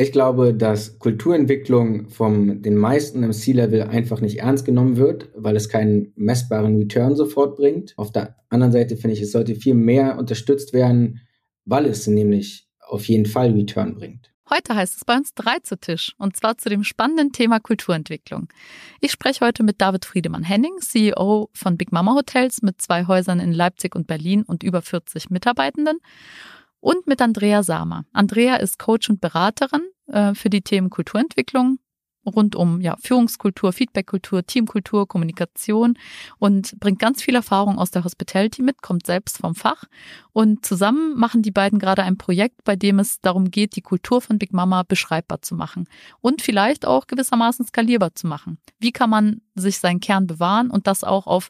Ich glaube, dass Kulturentwicklung von den meisten im C-Level einfach nicht ernst genommen wird, weil es keinen messbaren Return sofort bringt. Auf der anderen Seite finde ich, es sollte viel mehr unterstützt werden, weil es nämlich auf jeden Fall Return bringt. Heute heißt es bei uns drei zu Tisch und zwar zu dem spannenden Thema Kulturentwicklung. Ich spreche heute mit David Friedemann-Henning, CEO von Big Mama Hotels mit zwei Häusern in Leipzig und Berlin und über 40 Mitarbeitenden und mit Andrea Samer. Andrea ist Coach und Beraterin äh, für die Themen Kulturentwicklung rund um ja, Führungskultur, Feedbackkultur, Teamkultur, Kommunikation und bringt ganz viel Erfahrung aus der Hospitality mit, kommt selbst vom Fach. Und zusammen machen die beiden gerade ein Projekt, bei dem es darum geht, die Kultur von Big Mama beschreibbar zu machen und vielleicht auch gewissermaßen skalierbar zu machen. Wie kann man sich seinen Kern bewahren und das auch auf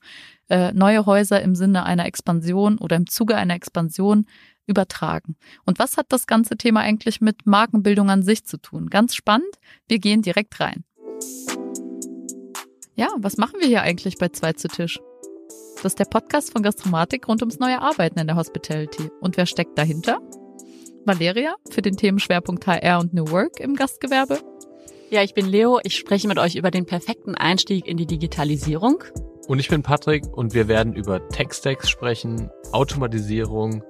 äh, neue Häuser im Sinne einer Expansion oder im Zuge einer Expansion übertragen. Und was hat das ganze Thema eigentlich mit Markenbildung an sich zu tun? Ganz spannend. Wir gehen direkt rein. Ja, was machen wir hier eigentlich bei Zwei zu Tisch? Das ist der Podcast von Gastromatik rund ums neue Arbeiten in der Hospitality. Und wer steckt dahinter? Valeria für den Themenschwerpunkt HR und New Work im Gastgewerbe. Ja, ich bin Leo. Ich spreche mit euch über den perfekten Einstieg in die Digitalisierung. Und ich bin Patrick und wir werden über Tech-Stacks sprechen, Automatisierung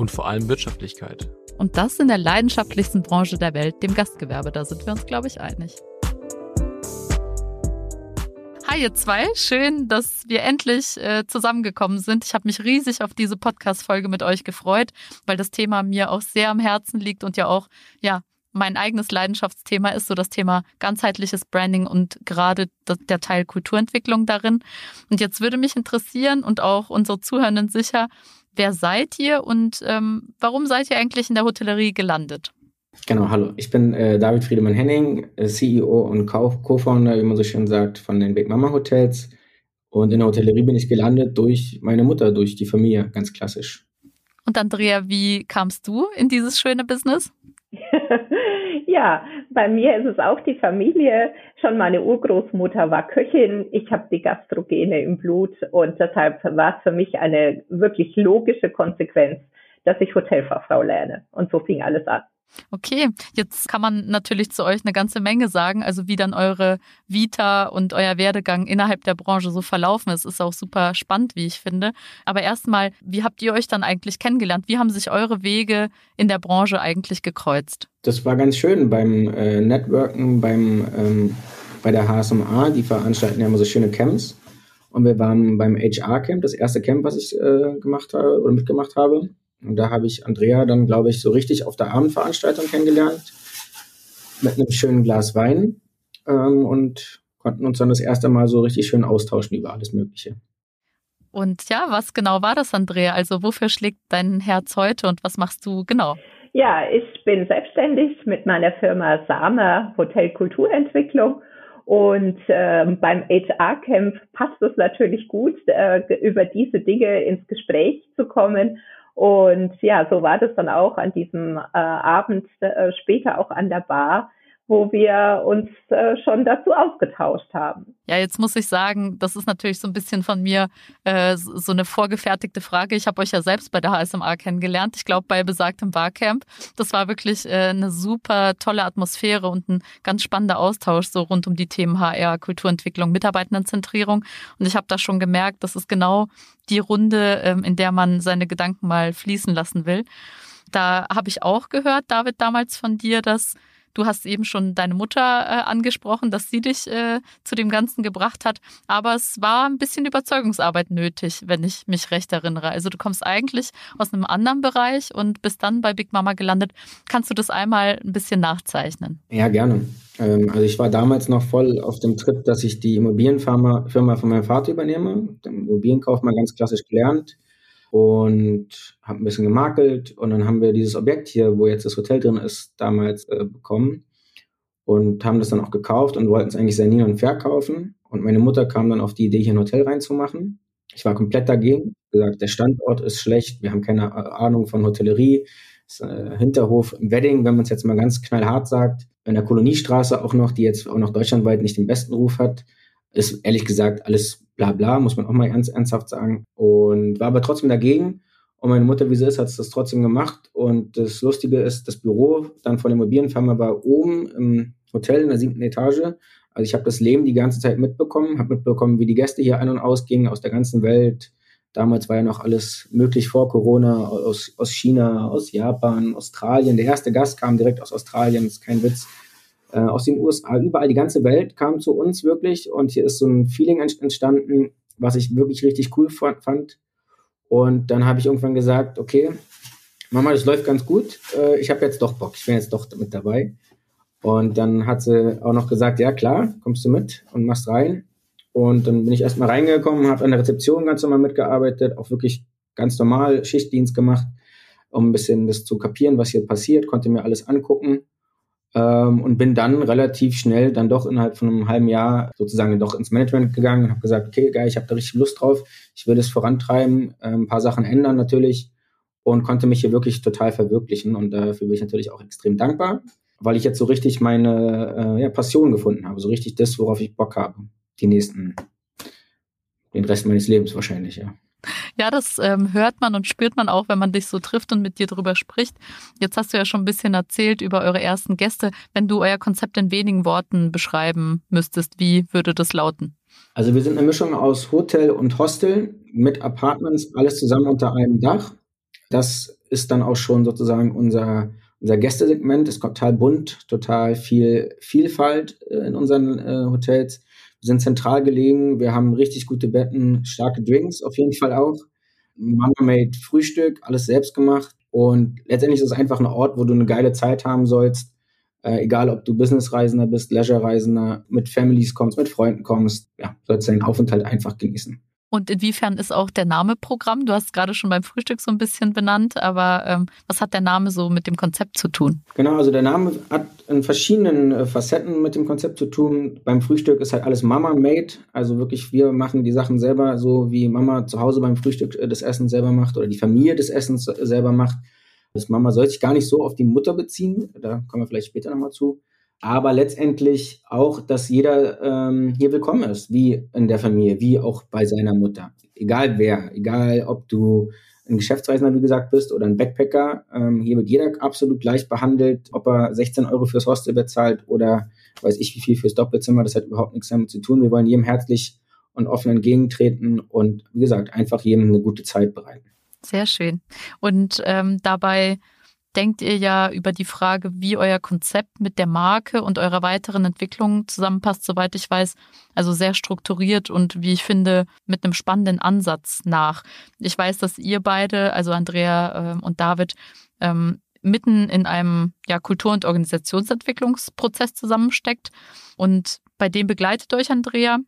und vor allem Wirtschaftlichkeit. Und das in der leidenschaftlichsten Branche der Welt, dem Gastgewerbe. Da sind wir uns, glaube ich, einig. Hi ihr zwei, schön, dass wir endlich äh, zusammengekommen sind. Ich habe mich riesig auf diese Podcast-Folge mit euch gefreut, weil das Thema mir auch sehr am Herzen liegt und ja auch ja mein eigenes Leidenschaftsthema ist so das Thema ganzheitliches Branding und gerade der Teil Kulturentwicklung darin. Und jetzt würde mich interessieren und auch unsere Zuhörenden sicher, Wer seid ihr und ähm, warum seid ihr eigentlich in der Hotellerie gelandet? Genau, hallo. Ich bin äh, David Friedemann Henning, äh, CEO und Co-Founder, wie man so schön sagt, von den Big Mama Hotels. Und in der Hotellerie bin ich gelandet durch meine Mutter, durch die Familie, ganz klassisch. Und Andrea, wie kamst du in dieses schöne Business? Ja, bei mir ist es auch die Familie. Schon meine Urgroßmutter war Köchin. Ich habe die Gastrogene im Blut und deshalb war es für mich eine wirklich logische Konsequenz, dass ich Hotelfachfrau lerne. Und so fing alles an. Okay, jetzt kann man natürlich zu euch eine ganze Menge sagen, also wie dann eure Vita und euer Werdegang innerhalb der Branche so verlaufen ist, ist auch super spannend, wie ich finde. Aber erstmal, wie habt ihr euch dann eigentlich kennengelernt? Wie haben sich eure Wege in der Branche eigentlich gekreuzt? Das war ganz schön beim äh, Networken, beim, ähm, bei der HSMA, die veranstalten ja immer so schöne Camps. Und wir waren beim HR-Camp, das erste Camp, was ich äh, gemacht habe oder mitgemacht habe. Und da habe ich Andrea dann, glaube ich, so richtig auf der Abendveranstaltung kennengelernt. Mit einem schönen Glas Wein. Ähm, und konnten uns dann das erste Mal so richtig schön austauschen über alles Mögliche. Und ja, was genau war das, Andrea? Also wofür schlägt dein Herz heute und was machst du genau? Ja, ich bin selbstständig mit meiner Firma Sama Hotel Kulturentwicklung und äh, beim HR-Camp passt es natürlich gut, äh, über diese Dinge ins Gespräch zu kommen und ja, so war das dann auch an diesem äh, Abend äh, später auch an der Bar, wo wir uns äh, schon dazu ausgetauscht haben. Ja, jetzt muss ich sagen, das ist natürlich so ein bisschen von mir äh, so eine vorgefertigte Frage. Ich habe euch ja selbst bei der HSMA kennengelernt. Ich glaube, bei besagtem Barcamp. Das war wirklich äh, eine super tolle Atmosphäre und ein ganz spannender Austausch so rund um die Themen HR, Kulturentwicklung, Mitarbeitendenzentrierung. Und ich habe da schon gemerkt, das ist genau die Runde, ähm, in der man seine Gedanken mal fließen lassen will. Da habe ich auch gehört, David, damals von dir, dass Du hast eben schon deine Mutter äh, angesprochen, dass sie dich äh, zu dem Ganzen gebracht hat. Aber es war ein bisschen Überzeugungsarbeit nötig, wenn ich mich recht erinnere. Also du kommst eigentlich aus einem anderen Bereich und bist dann bei Big Mama gelandet. Kannst du das einmal ein bisschen nachzeichnen? Ja, gerne. Ähm, also ich war damals noch voll auf dem Trip, dass ich die Immobilienfirma Firma von meinem Vater übernehme. Den Immobilienkauf mal ganz klassisch gelernt und habe ein bisschen gemakelt und dann haben wir dieses Objekt hier, wo jetzt das Hotel drin ist, damals äh, bekommen und haben das dann auch gekauft und wollten es eigentlich sanieren und verkaufen. Und meine Mutter kam dann auf die Idee, hier ein Hotel reinzumachen. Ich war komplett dagegen, gesagt, der Standort ist schlecht, wir haben keine äh, Ahnung von Hotellerie, das, äh, Hinterhof im Wedding, wenn man es jetzt mal ganz knallhart sagt, in der Koloniestraße auch noch, die jetzt auch noch deutschlandweit nicht den besten Ruf hat, ist ehrlich gesagt alles bla bla, muss man auch mal ganz ernsthaft sagen. Und war aber trotzdem dagegen Und meine Mutter, wie sie ist, hat es das trotzdem gemacht. Und das Lustige ist, das Büro dann von der Immobilienfirma war oben im Hotel in der siebten Etage. Also ich habe das Leben die ganze Zeit mitbekommen, habe mitbekommen, wie die Gäste hier ein- und ausgingen aus der ganzen Welt. Damals war ja noch alles möglich vor Corona, aus, aus China, aus Japan, Australien. Der erste Gast kam direkt aus Australien, ist kein Witz. Äh, aus den USA, überall, die ganze Welt kam zu uns wirklich. Und hier ist so ein Feeling entstanden, was ich wirklich richtig cool fand. Und dann habe ich irgendwann gesagt, okay, Mama, das läuft ganz gut. Äh, ich habe jetzt doch Bock, ich bin jetzt doch mit dabei. Und dann hat sie auch noch gesagt, ja klar, kommst du mit und machst rein. Und dann bin ich erstmal reingekommen, habe an der Rezeption ganz normal mitgearbeitet, auch wirklich ganz normal Schichtdienst gemacht, um ein bisschen das zu kapieren, was hier passiert, konnte mir alles angucken ähm, und bin dann relativ schnell dann doch innerhalb von einem halben Jahr sozusagen doch ins Management gegangen und habe gesagt, okay, geil, ich habe da richtig Lust drauf, ich will das vorantreiben, äh, ein paar Sachen ändern natürlich und konnte mich hier wirklich total verwirklichen und dafür bin ich natürlich auch extrem dankbar weil ich jetzt so richtig meine äh, ja, Passion gefunden habe, so richtig das, worauf ich Bock habe. Die nächsten, den Rest meines Lebens wahrscheinlich, ja. Ja, das ähm, hört man und spürt man auch, wenn man dich so trifft und mit dir drüber spricht. Jetzt hast du ja schon ein bisschen erzählt über eure ersten Gäste. Wenn du euer Konzept in wenigen Worten beschreiben müsstest, wie würde das lauten? Also wir sind eine Mischung aus Hotel und Hostel mit Apartments, alles zusammen unter einem Dach. Das ist dann auch schon sozusagen unser unser Gästesegment ist total bunt, total viel Vielfalt äh, in unseren äh, Hotels. Wir sind zentral gelegen, wir haben richtig gute Betten, starke Drinks auf jeden Fall auch. Mama-made Frühstück, alles selbst gemacht. Und letztendlich ist es einfach ein Ort, wo du eine geile Zeit haben sollst. Äh, egal, ob du Businessreisender bist, Leisure-Reisender, mit Families kommst, mit Freunden kommst, ja, sollst deinen Aufenthalt einfach genießen. Und inwiefern ist auch der Name Programm? Du hast es gerade schon beim Frühstück so ein bisschen benannt, aber ähm, was hat der Name so mit dem Konzept zu tun? Genau, also der Name hat in verschiedenen äh, Facetten mit dem Konzept zu tun. Beim Frühstück ist halt alles Mama-made, also wirklich wir machen die Sachen selber, so wie Mama zu Hause beim Frühstück äh, das Essen selber macht oder die Familie des Essens äh, selber macht. Das Mama soll sich gar nicht so auf die Mutter beziehen, da kommen wir vielleicht später nochmal zu aber letztendlich auch, dass jeder ähm, hier willkommen ist, wie in der Familie, wie auch bei seiner Mutter. Egal wer, egal ob du ein Geschäftsreisender, wie gesagt, bist oder ein Backpacker, ähm, hier wird jeder absolut gleich behandelt, ob er 16 Euro fürs Hostel bezahlt oder weiß ich wie viel fürs Doppelzimmer, das hat überhaupt nichts damit zu tun. Wir wollen jedem herzlich und offen entgegentreten und wie gesagt, einfach jedem eine gute Zeit bereiten. Sehr schön. Und ähm, dabei denkt ihr ja über die Frage, wie euer Konzept mit der Marke und eurer weiteren Entwicklung zusammenpasst, soweit ich weiß. Also sehr strukturiert und wie ich finde, mit einem spannenden Ansatz nach. Ich weiß, dass ihr beide, also Andrea äh, und David, ähm, mitten in einem ja, Kultur- und Organisationsentwicklungsprozess zusammensteckt. Und bei dem begleitet euch Andrea.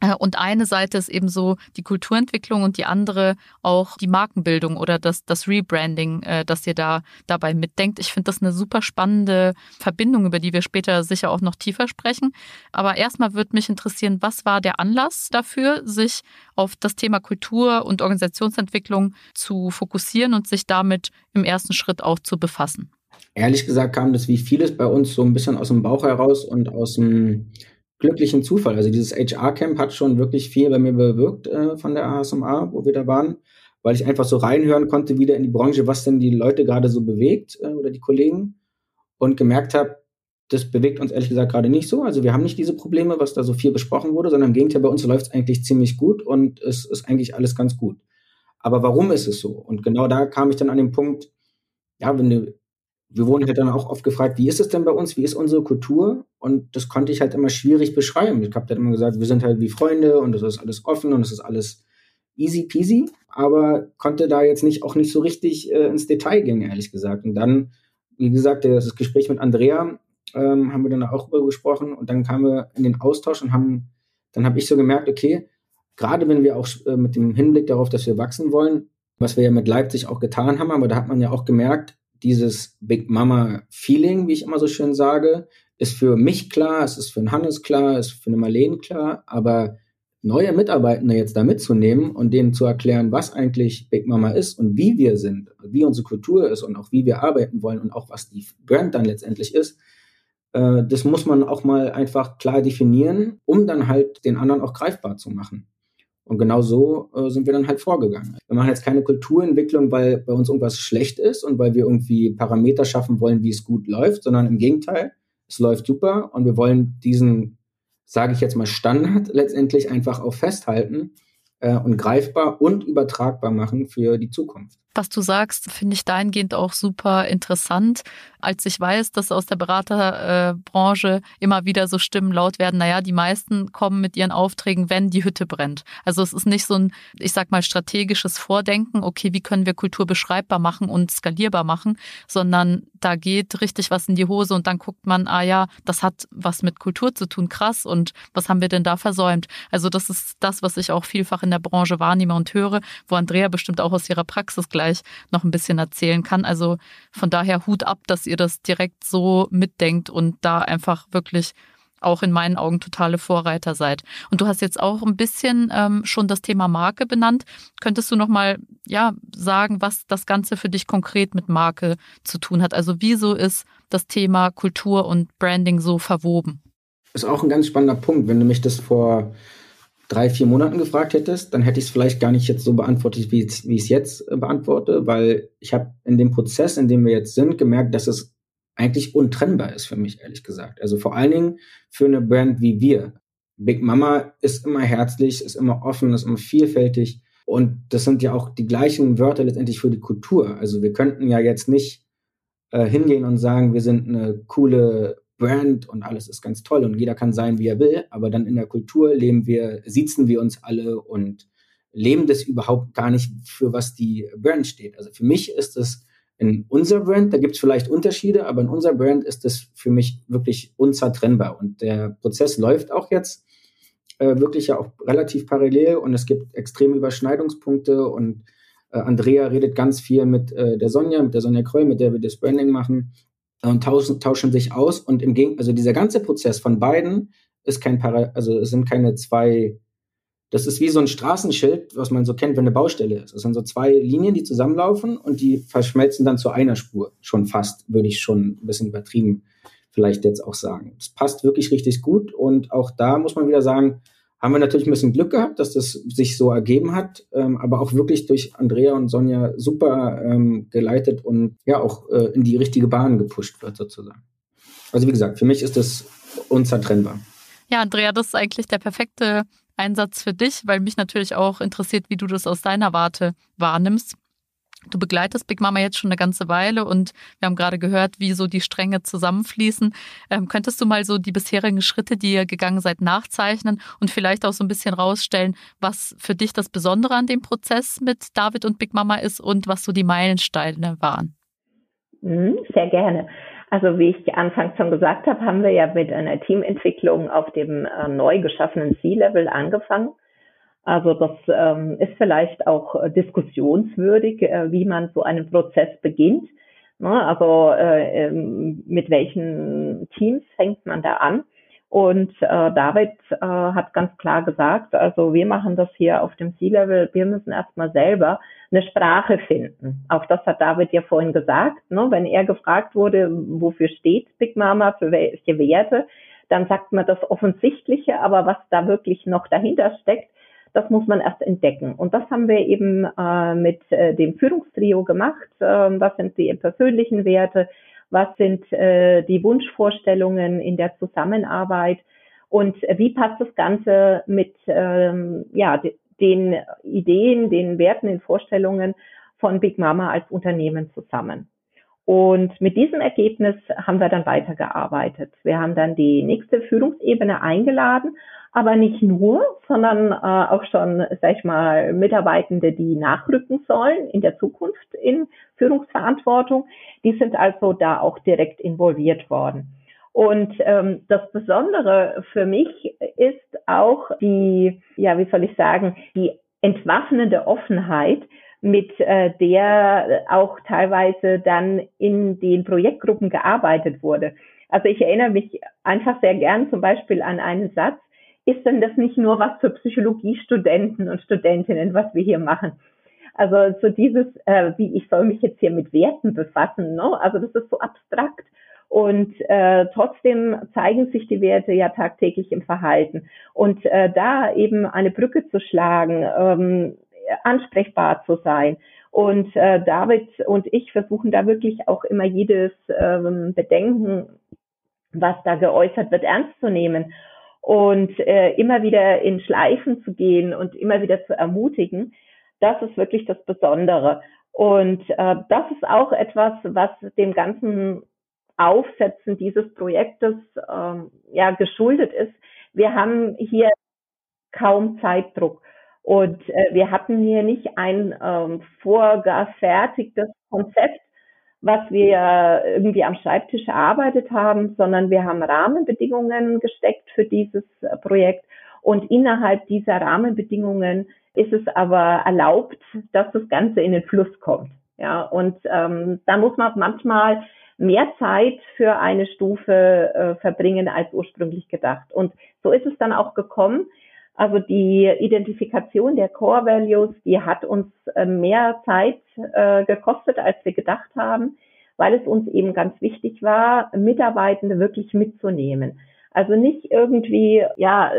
Äh, und eine Seite ist eben so die Kulturentwicklung und die andere auch die Markenbildung oder das, das Rebranding, äh, das ihr da dabei mitdenkt. Ich finde das eine super spannende Verbindung, über die wir später sicher auch noch tiefer sprechen. Aber erstmal würde mich interessieren, was war der Anlass dafür, sich auf das Thema Kultur und Organisationsentwicklung zu fokussieren und sich damit im ersten Schritt auch zu befassen? Ehrlich gesagt kam das wie vieles bei uns so ein bisschen aus dem Bauch heraus und aus dem glücklichen Zufall. Also dieses HR-Camp hat schon wirklich viel bei mir bewirkt äh, von der ASMA, wo wir da waren, weil ich einfach so reinhören konnte wieder in die Branche, was denn die Leute gerade so bewegt äh, oder die Kollegen und gemerkt habe, das bewegt uns ehrlich gesagt gerade nicht so. Also wir haben nicht diese Probleme, was da so viel besprochen wurde, sondern im Gegenteil, bei uns läuft es eigentlich ziemlich gut und es ist eigentlich alles ganz gut. Aber warum ist es so? Und genau da kam ich dann an den Punkt, ja, wenn du wir wurden halt dann auch oft gefragt, wie ist es denn bei uns, wie ist unsere Kultur? Und das konnte ich halt immer schwierig beschreiben. Ich habe dann immer gesagt, wir sind halt wie Freunde und das ist alles offen und es ist alles easy peasy, aber konnte da jetzt nicht auch nicht so richtig äh, ins Detail gehen, ehrlich gesagt. Und dann, wie gesagt, das Gespräch mit Andrea ähm, haben wir dann auch darüber gesprochen und dann kamen wir in den Austausch und haben, dann habe ich so gemerkt, okay, gerade wenn wir auch äh, mit dem Hinblick darauf, dass wir wachsen wollen, was wir ja mit Leipzig auch getan haben, aber da hat man ja auch gemerkt, dieses Big Mama Feeling, wie ich immer so schön sage, ist für mich klar, es ist für einen Hannes klar, ist für eine Marlene klar, aber neue Mitarbeitende jetzt da mitzunehmen und denen zu erklären, was eigentlich Big Mama ist und wie wir sind, wie unsere Kultur ist und auch wie wir arbeiten wollen und auch was die Brand dann letztendlich ist, äh, das muss man auch mal einfach klar definieren, um dann halt den anderen auch greifbar zu machen. Und genau so äh, sind wir dann halt vorgegangen. Wir machen jetzt keine Kulturentwicklung, weil bei uns irgendwas schlecht ist und weil wir irgendwie Parameter schaffen wollen, wie es gut läuft, sondern im Gegenteil, es läuft super und wir wollen diesen, sage ich jetzt mal, Standard letztendlich einfach auch festhalten äh, und greifbar und übertragbar machen für die Zukunft. Was du sagst, finde ich dahingehend auch super interessant. Als ich weiß, dass aus der Beraterbranche immer wieder so Stimmen laut werden, naja, die meisten kommen mit ihren Aufträgen, wenn die Hütte brennt. Also es ist nicht so ein, ich sag mal, strategisches Vordenken, okay, wie können wir Kultur beschreibbar machen und skalierbar machen, sondern da geht richtig was in die Hose und dann guckt man, ah ja, das hat was mit Kultur zu tun, krass, und was haben wir denn da versäumt? Also das ist das, was ich auch vielfach in der Branche wahrnehme und höre, wo Andrea bestimmt auch aus ihrer Praxis gleich gleich noch ein bisschen erzählen kann. Also von daher Hut ab, dass ihr das direkt so mitdenkt und da einfach wirklich auch in meinen Augen totale Vorreiter seid. Und du hast jetzt auch ein bisschen ähm, schon das Thema Marke benannt. Könntest du noch mal ja sagen, was das Ganze für dich konkret mit Marke zu tun hat? Also wieso ist das Thema Kultur und Branding so verwoben? Ist auch ein ganz spannender Punkt. Wenn du mich das vor drei, vier Monaten gefragt hättest, dann hätte ich es vielleicht gar nicht jetzt so beantwortet, wie ich es jetzt äh, beantworte, weil ich habe in dem Prozess, in dem wir jetzt sind, gemerkt, dass es eigentlich untrennbar ist für mich, ehrlich gesagt. Also vor allen Dingen für eine Brand wie wir. Big Mama ist immer herzlich, ist immer offen, ist immer vielfältig. Und das sind ja auch die gleichen Wörter letztendlich für die Kultur. Also wir könnten ja jetzt nicht äh, hingehen und sagen, wir sind eine coole Brand und alles ist ganz toll und jeder kann sein, wie er will, aber dann in der Kultur leben wir, sitzen wir uns alle und leben das überhaupt gar nicht, für was die Brand steht. Also für mich ist es in unserer Brand, da gibt es vielleicht Unterschiede, aber in unserer Brand ist das für mich wirklich unzertrennbar. Und der Prozess läuft auch jetzt äh, wirklich ja auch relativ parallel und es gibt extreme Überschneidungspunkte und äh, Andrea redet ganz viel mit äh, der Sonja, mit der Sonja Kreu, mit der wir das Branding machen und tauschen, tauschen sich aus und im Gegenteil, also dieser ganze Prozess von beiden ist kein Para, also es sind keine zwei, das ist wie so ein Straßenschild, was man so kennt, wenn eine Baustelle ist. Es sind so zwei Linien, die zusammenlaufen und die verschmelzen dann zu einer Spur. Schon fast, würde ich schon ein bisschen übertrieben vielleicht jetzt auch sagen. Es passt wirklich richtig gut und auch da muss man wieder sagen, haben wir natürlich ein bisschen Glück gehabt, dass das sich so ergeben hat, ähm, aber auch wirklich durch Andrea und Sonja super ähm, geleitet und ja auch äh, in die richtige Bahn gepusht wird sozusagen. Also wie gesagt, für mich ist das unzertrennbar. Ja, Andrea, das ist eigentlich der perfekte Einsatz für dich, weil mich natürlich auch interessiert, wie du das aus deiner Warte wahrnimmst. Du begleitest Big Mama jetzt schon eine ganze Weile und wir haben gerade gehört, wie so die Stränge zusammenfließen. Ähm, könntest du mal so die bisherigen Schritte, die ihr gegangen seid, nachzeichnen und vielleicht auch so ein bisschen rausstellen, was für dich das Besondere an dem Prozess mit David und Big Mama ist und was so die Meilensteine waren? Mhm, sehr gerne. Also wie ich anfangs schon gesagt habe, haben wir ja mit einer Teamentwicklung auf dem äh, neu geschaffenen C-Level angefangen. Also das ähm, ist vielleicht auch äh, diskussionswürdig, äh, wie man so einen Prozess beginnt. Ne? Also äh, ähm, mit welchen Teams fängt man da an? Und äh, David äh, hat ganz klar gesagt, also wir machen das hier auf dem C-Level, wir müssen erstmal selber eine Sprache finden. Auch das hat David ja vorhin gesagt. Ne? Wenn er gefragt wurde, wofür steht Big Mama, für welche Werte, dann sagt man das Offensichtliche, aber was da wirklich noch dahinter steckt, das muss man erst entdecken. Und das haben wir eben äh, mit äh, dem Führungstrio gemacht. Äh, was sind die persönlichen Werte? Was sind äh, die Wunschvorstellungen in der Zusammenarbeit? Und wie passt das Ganze mit ähm, ja, den Ideen, den Werten, den Vorstellungen von Big Mama als Unternehmen zusammen? Und mit diesem Ergebnis haben wir dann weitergearbeitet. Wir haben dann die nächste Führungsebene eingeladen aber nicht nur, sondern äh, auch schon, sag ich mal, Mitarbeitende, die nachrücken sollen in der Zukunft in Führungsverantwortung. Die sind also da auch direkt involviert worden. Und ähm, das Besondere für mich ist auch die, ja, wie soll ich sagen, die entwaffnende Offenheit, mit äh, der auch teilweise dann in den Projektgruppen gearbeitet wurde. Also ich erinnere mich einfach sehr gern zum Beispiel an einen Satz, ist denn das nicht nur was für Psychologiestudenten und Studentinnen, was wir hier machen? Also so dieses, äh, wie ich soll mich jetzt hier mit Werten befassen, ne? also das ist so abstrakt. Und äh, trotzdem zeigen sich die Werte ja tagtäglich im Verhalten. Und äh, da eben eine Brücke zu schlagen, ähm, ansprechbar zu sein. Und äh, David und ich versuchen da wirklich auch immer jedes ähm, Bedenken, was da geäußert wird, ernst zu nehmen und äh, immer wieder in Schleifen zu gehen und immer wieder zu ermutigen. Das ist wirklich das Besondere. Und äh, das ist auch etwas, was dem ganzen Aufsetzen dieses Projektes ähm, ja geschuldet ist. Wir haben hier kaum Zeitdruck. Und äh, wir hatten hier nicht ein ähm, vorgefertigtes Konzept, was wir irgendwie am Schreibtisch erarbeitet haben, sondern wir haben Rahmenbedingungen gesteckt für dieses Projekt. Und innerhalb dieser Rahmenbedingungen ist es aber erlaubt, dass das Ganze in den Fluss kommt. Ja, und ähm, da muss man manchmal mehr Zeit für eine Stufe äh, verbringen als ursprünglich gedacht. Und so ist es dann auch gekommen. Also die Identifikation der Core Values, die hat uns äh, mehr Zeit äh, gekostet, als wir gedacht haben, weil es uns eben ganz wichtig war, Mitarbeitende wirklich mitzunehmen. Also nicht irgendwie, ja,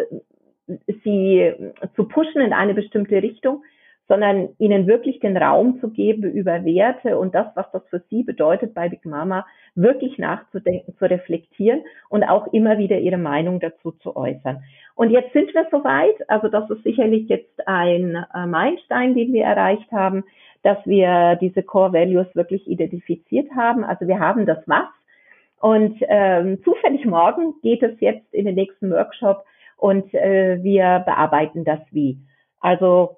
sie zu pushen in eine bestimmte Richtung, sondern ihnen wirklich den Raum zu geben über Werte und das, was das für sie bedeutet, bei Big Mama wirklich nachzudenken, zu reflektieren und auch immer wieder ihre Meinung dazu zu äußern. Und jetzt sind wir soweit, also das ist sicherlich jetzt ein äh, Meilenstein, den wir erreicht haben, dass wir diese Core Values wirklich identifiziert haben. Also wir haben das Was. Und ähm, zufällig morgen geht es jetzt in den nächsten Workshop und äh, wir bearbeiten das Wie. Also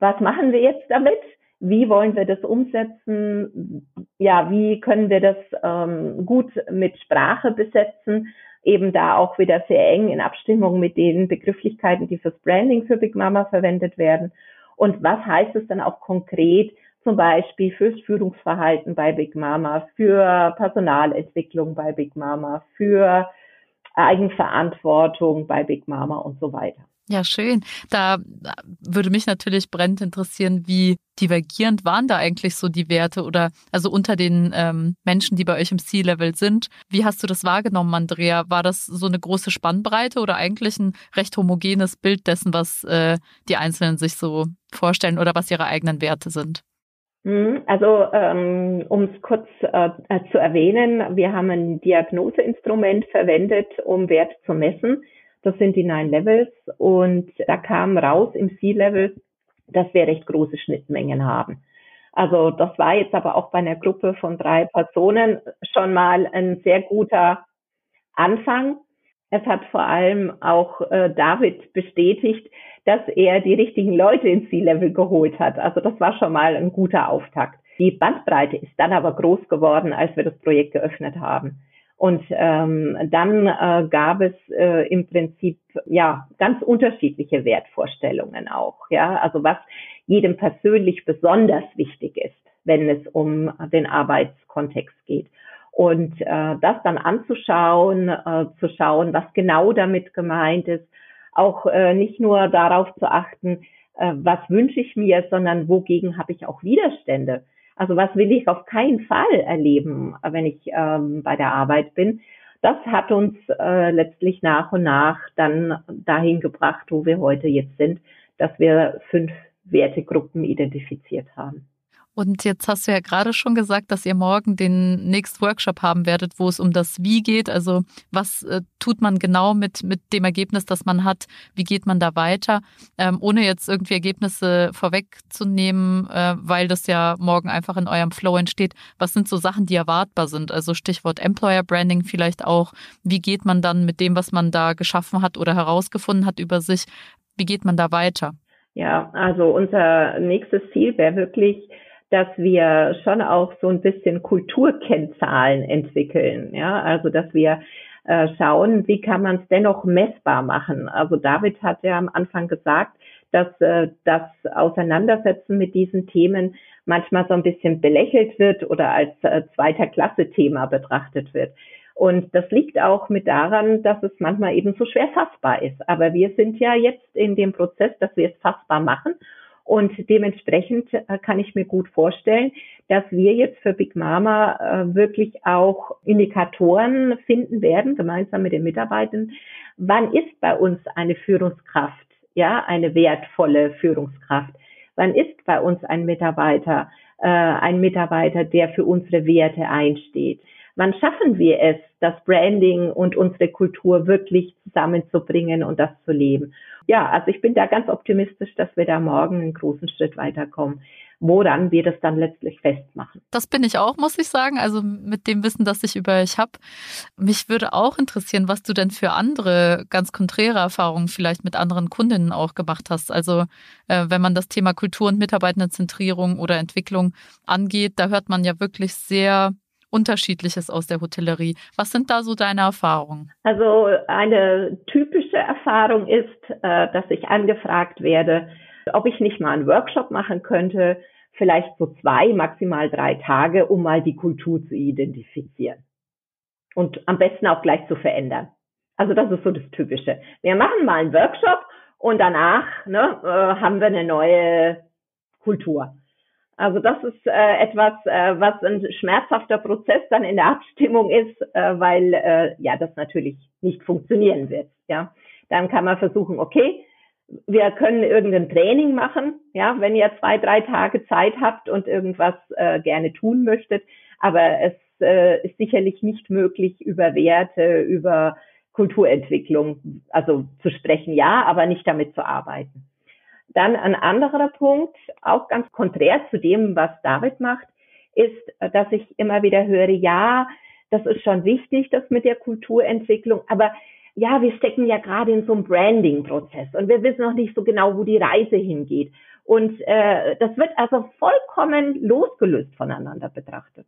was machen wir jetzt damit? Wie wollen wir das umsetzen? Ja, wie können wir das ähm, gut mit Sprache besetzen? Eben da auch wieder sehr eng in Abstimmung mit den Begrifflichkeiten, die fürs Branding für Big Mama verwendet werden. Und was heißt es dann auch konkret, zum Beispiel fürs Führungsverhalten bei Big Mama, für Personalentwicklung bei Big Mama, für Eigenverantwortung bei Big Mama und so weiter. Ja, schön. Da würde mich natürlich brennend interessieren, wie divergierend waren da eigentlich so die Werte oder also unter den ähm, Menschen, die bei euch im C-Level sind. Wie hast du das wahrgenommen, Andrea? War das so eine große Spannbreite oder eigentlich ein recht homogenes Bild dessen, was äh, die Einzelnen sich so vorstellen oder was ihre eigenen Werte sind? Mhm, also ähm, um es kurz äh, zu erwähnen, wir haben ein Diagnoseinstrument verwendet, um Werte zu messen. Das sind die Nine Levels und da kam raus im C-Level, dass wir recht große Schnittmengen haben. Also das war jetzt aber auch bei einer Gruppe von drei Personen schon mal ein sehr guter Anfang. Es hat vor allem auch äh, David bestätigt, dass er die richtigen Leute ins C-Level geholt hat. Also das war schon mal ein guter Auftakt. Die Bandbreite ist dann aber groß geworden, als wir das Projekt geöffnet haben. Und ähm, dann äh, gab es äh, im Prinzip ja ganz unterschiedliche Wertvorstellungen auch. Ja, also was jedem persönlich besonders wichtig ist, wenn es um den Arbeitskontext geht. Und äh, das dann anzuschauen, äh, zu schauen, was genau damit gemeint ist, auch äh, nicht nur darauf zu achten, äh, was wünsche ich mir, sondern wogegen habe ich auch Widerstände. Also was will ich auf keinen Fall erleben, wenn ich ähm, bei der Arbeit bin? Das hat uns äh, letztlich nach und nach dann dahin gebracht, wo wir heute jetzt sind, dass wir fünf Wertegruppen identifiziert haben. Und jetzt hast du ja gerade schon gesagt, dass ihr morgen den nächsten Workshop haben werdet, wo es um das Wie geht. Also was äh, tut man genau mit, mit dem Ergebnis, das man hat? Wie geht man da weiter? Ähm, ohne jetzt irgendwie Ergebnisse vorwegzunehmen, äh, weil das ja morgen einfach in eurem Flow entsteht. Was sind so Sachen, die erwartbar sind? Also Stichwort Employer Branding vielleicht auch. Wie geht man dann mit dem, was man da geschaffen hat oder herausgefunden hat über sich? Wie geht man da weiter? Ja, also unser nächstes Ziel wäre wirklich, dass wir schon auch so ein bisschen Kulturkennzahlen entwickeln. Ja, also dass wir äh, schauen, wie kann man es dennoch messbar machen. Also David hat ja am Anfang gesagt, dass äh, das Auseinandersetzen mit diesen Themen manchmal so ein bisschen belächelt wird oder als äh, zweiter Klasse Thema betrachtet wird. Und das liegt auch mit daran, dass es manchmal eben so schwer fassbar ist. Aber wir sind ja jetzt in dem Prozess, dass wir es fassbar machen Und dementsprechend äh, kann ich mir gut vorstellen, dass wir jetzt für Big Mama äh, wirklich auch Indikatoren finden werden, gemeinsam mit den Mitarbeitern. Wann ist bei uns eine Führungskraft, ja, eine wertvolle Führungskraft? Wann ist bei uns ein Mitarbeiter, äh, ein Mitarbeiter, der für unsere Werte einsteht? Wann schaffen wir es, das Branding und unsere Kultur wirklich zusammenzubringen und das zu leben? Ja, also ich bin da ganz optimistisch, dass wir da morgen einen großen Schritt weiterkommen woran wir das dann letztlich festmachen. Das bin ich auch, muss ich sagen. Also mit dem Wissen, das ich über euch habe. Mich würde auch interessieren, was du denn für andere ganz konträre Erfahrungen vielleicht mit anderen Kundinnen auch gemacht hast. Also äh, wenn man das Thema Kultur- und Mitarbeitendenzentrierung oder Entwicklung angeht, da hört man ja wirklich sehr Unterschiedliches aus der Hotellerie. Was sind da so deine Erfahrungen? Also eine typische Erfahrung ist, äh, dass ich angefragt werde, ob ich nicht mal einen Workshop machen könnte, vielleicht so zwei, maximal drei Tage, um mal die Kultur zu identifizieren. Und am besten auch gleich zu verändern. Also das ist so das Typische. Wir machen mal einen Workshop und danach ne, äh, haben wir eine neue Kultur. Also das ist äh, etwas, äh, was ein schmerzhafter Prozess dann in der Abstimmung ist, äh, weil äh, ja das natürlich nicht funktionieren wird. Ja, dann kann man versuchen, okay, wir können irgendein Training machen, ja, wenn ihr zwei, drei Tage Zeit habt und irgendwas äh, gerne tun möchtet. Aber es äh, ist sicherlich nicht möglich, über Werte, über Kulturentwicklung, also zu sprechen, ja, aber nicht damit zu arbeiten. Dann ein anderer Punkt, auch ganz konträr zu dem, was David macht, ist, dass ich immer wieder höre, ja, das ist schon wichtig, das mit der Kulturentwicklung, aber ja, wir stecken ja gerade in so einem Branding-Prozess und wir wissen noch nicht so genau, wo die Reise hingeht. Und äh, das wird also vollkommen losgelöst voneinander betrachtet.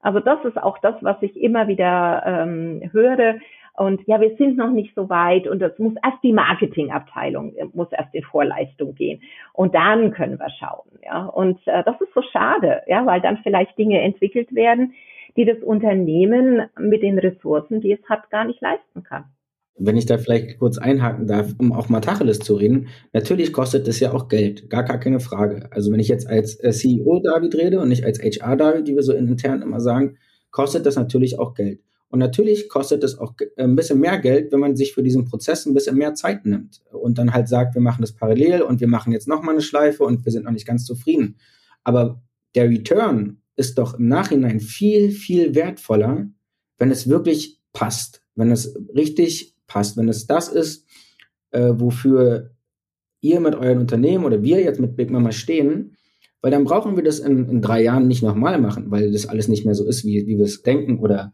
Also das ist auch das, was ich immer wieder ähm, höre. Und ja, wir sind noch nicht so weit und das muss erst die Marketingabteilung äh, muss erst in Vorleistung gehen und dann können wir schauen. Ja, und äh, das ist so schade, ja, weil dann vielleicht Dinge entwickelt werden, die das Unternehmen mit den Ressourcen, die es hat, gar nicht leisten kann. Wenn ich da vielleicht kurz einhaken darf, um auch mal Tacheles zu reden, natürlich kostet es ja auch Geld, gar, gar keine Frage. Also wenn ich jetzt als äh, CEO David rede und nicht als HR David, die wir so intern immer sagen, kostet das natürlich auch Geld. Und natürlich kostet es auch äh, ein bisschen mehr Geld, wenn man sich für diesen Prozess ein bisschen mehr Zeit nimmt und dann halt sagt, wir machen das parallel und wir machen jetzt nochmal eine Schleife und wir sind noch nicht ganz zufrieden. Aber der Return ist doch im Nachhinein viel, viel wertvoller, wenn es wirklich passt, wenn es richtig passt. Wenn es das ist, äh, wofür ihr mit euren Unternehmen oder wir jetzt mit Big Mama stehen, weil dann brauchen wir das in, in drei Jahren nicht nochmal machen, weil das alles nicht mehr so ist, wie, wie wir es denken oder,